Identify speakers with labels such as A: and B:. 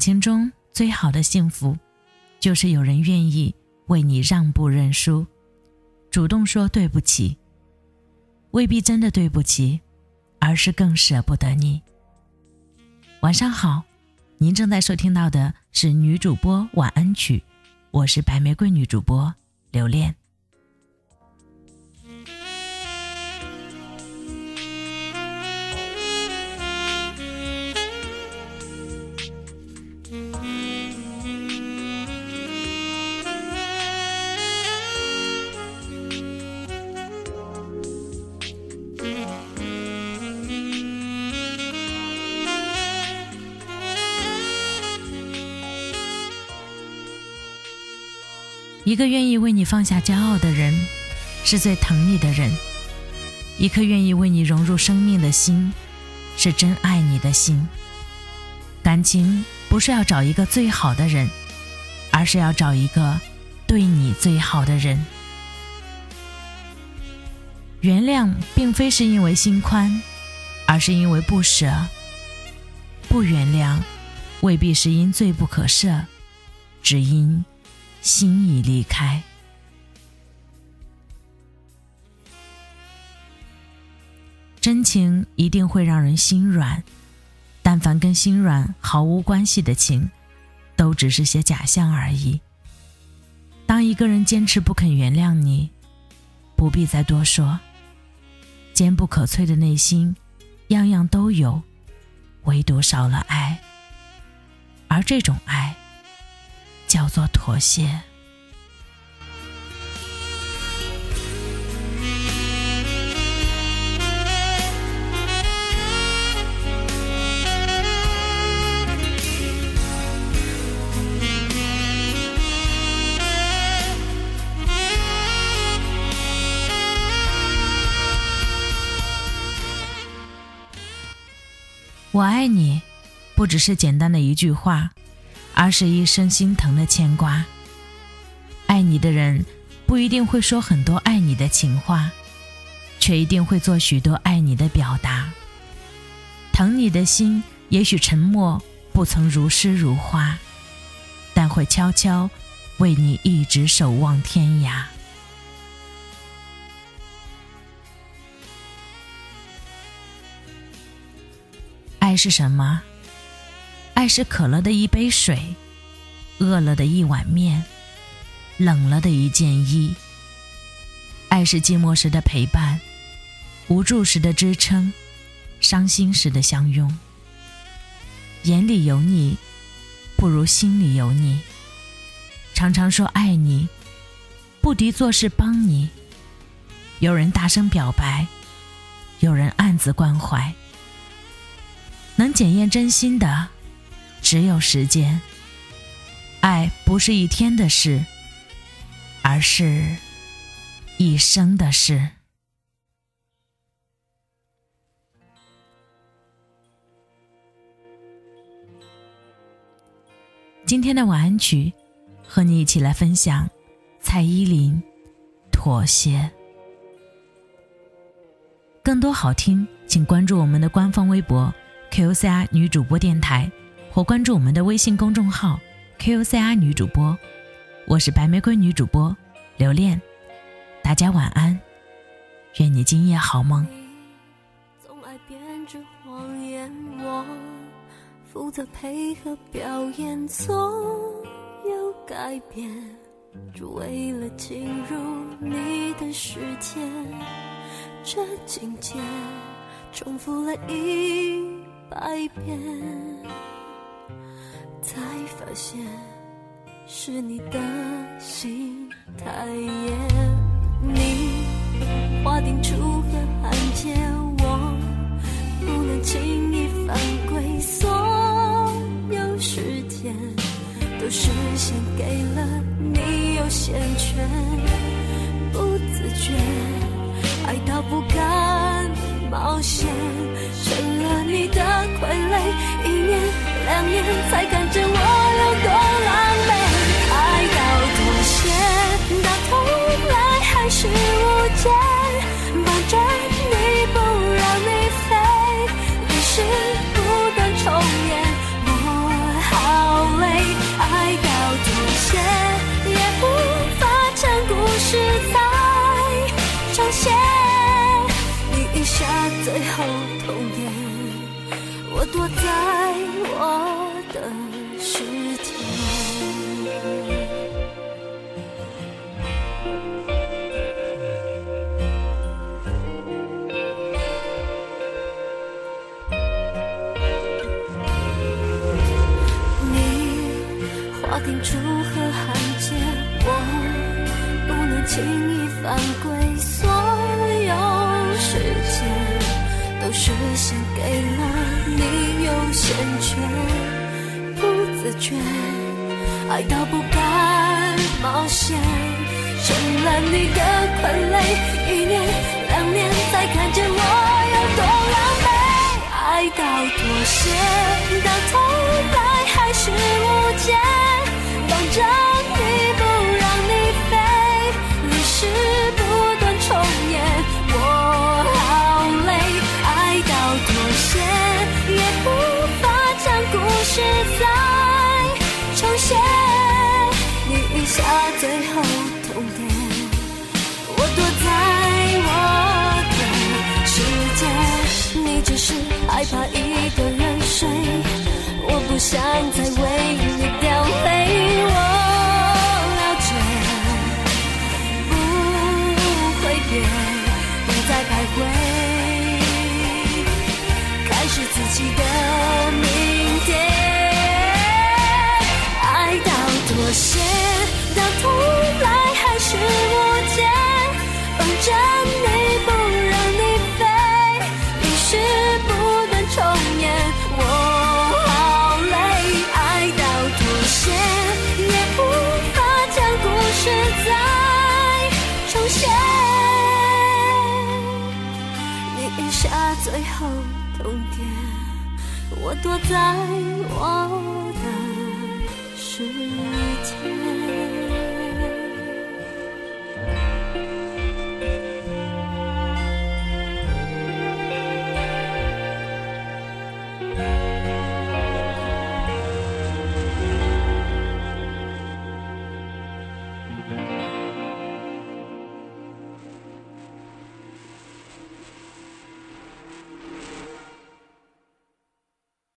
A: 情中最好的幸福，就是有人愿意为你让步认输，主动说对不起。未必真的对不起，而是更舍不得你。晚上好，您正在收听到的是女主播晚安曲，我是白玫瑰女主播留恋。一个愿意为你放下骄傲的人，是最疼你的人；一颗愿意为你融入生命的心，是真爱你的心。感情不是要找一个最好的人，而是要找一个对你最好的人。原谅并非是因为心宽，而是因为不舍；不原谅，未必是因罪不可赦，只因。心已离开，真情一定会让人心软。但凡跟心软毫无关系的情，都只是些假象而已。当一个人坚持不肯原谅你，不必再多说。坚不可摧的内心，样样都有，唯独少了爱。而这种爱。叫做妥协。我爱你，不只是简单的一句话。而是一生心疼的牵挂。爱你的人不一定会说很多爱你的情话，却一定会做许多爱你的表达。疼你的心也许沉默，不曾如诗如画，但会悄悄为你一直守望天涯。爱是什么？爱是渴了的一杯水，饿了的一碗面，冷了的一件衣。爱是寂寞时的陪伴，无助时的支撑，伤心时的相拥。眼里有你，不如心里有你。常常说爱你，不敌做事帮你。有人大声表白，有人暗自关怀。能检验真心的。只有时间，爱不是一天的事，而是一生的事。今天的晚安曲，和你一起来分享蔡依林《妥协》。更多好听，请关注我们的官方微博 “QCR 女主播电台”。或关注我们的微信公众号 “QCR 女主播”，我是白玫瑰女主播留恋，大家晚安，愿你今夜好梦。
B: 总爱编织谎言，我负责配合表演，所有改变，只为了进入你的世界。这情节重复了一百遍，才发现是你的心太野。你划定出河汉界，我不能轻易犯规。所有时间都是先给了你优先权，不自觉爱到不敢冒险，成了你的。两年才看见我有多狼狈，爱到妥协，到头来。还是无解，绑着你不让你飞，于是不断重演。我好累，爱到妥协也无法将故事再重写。你一下最后痛点，我躲在你划。定出河汉界，我不能轻易犯规。所有时间都是先给了你优先权，自觉爱到不敢冒险，成了你的傀儡。一年两年才看见我有多狼狈，爱到妥协，到头来还是无解。着怕一个人睡，我不想再为许下最后通牒我躲在我的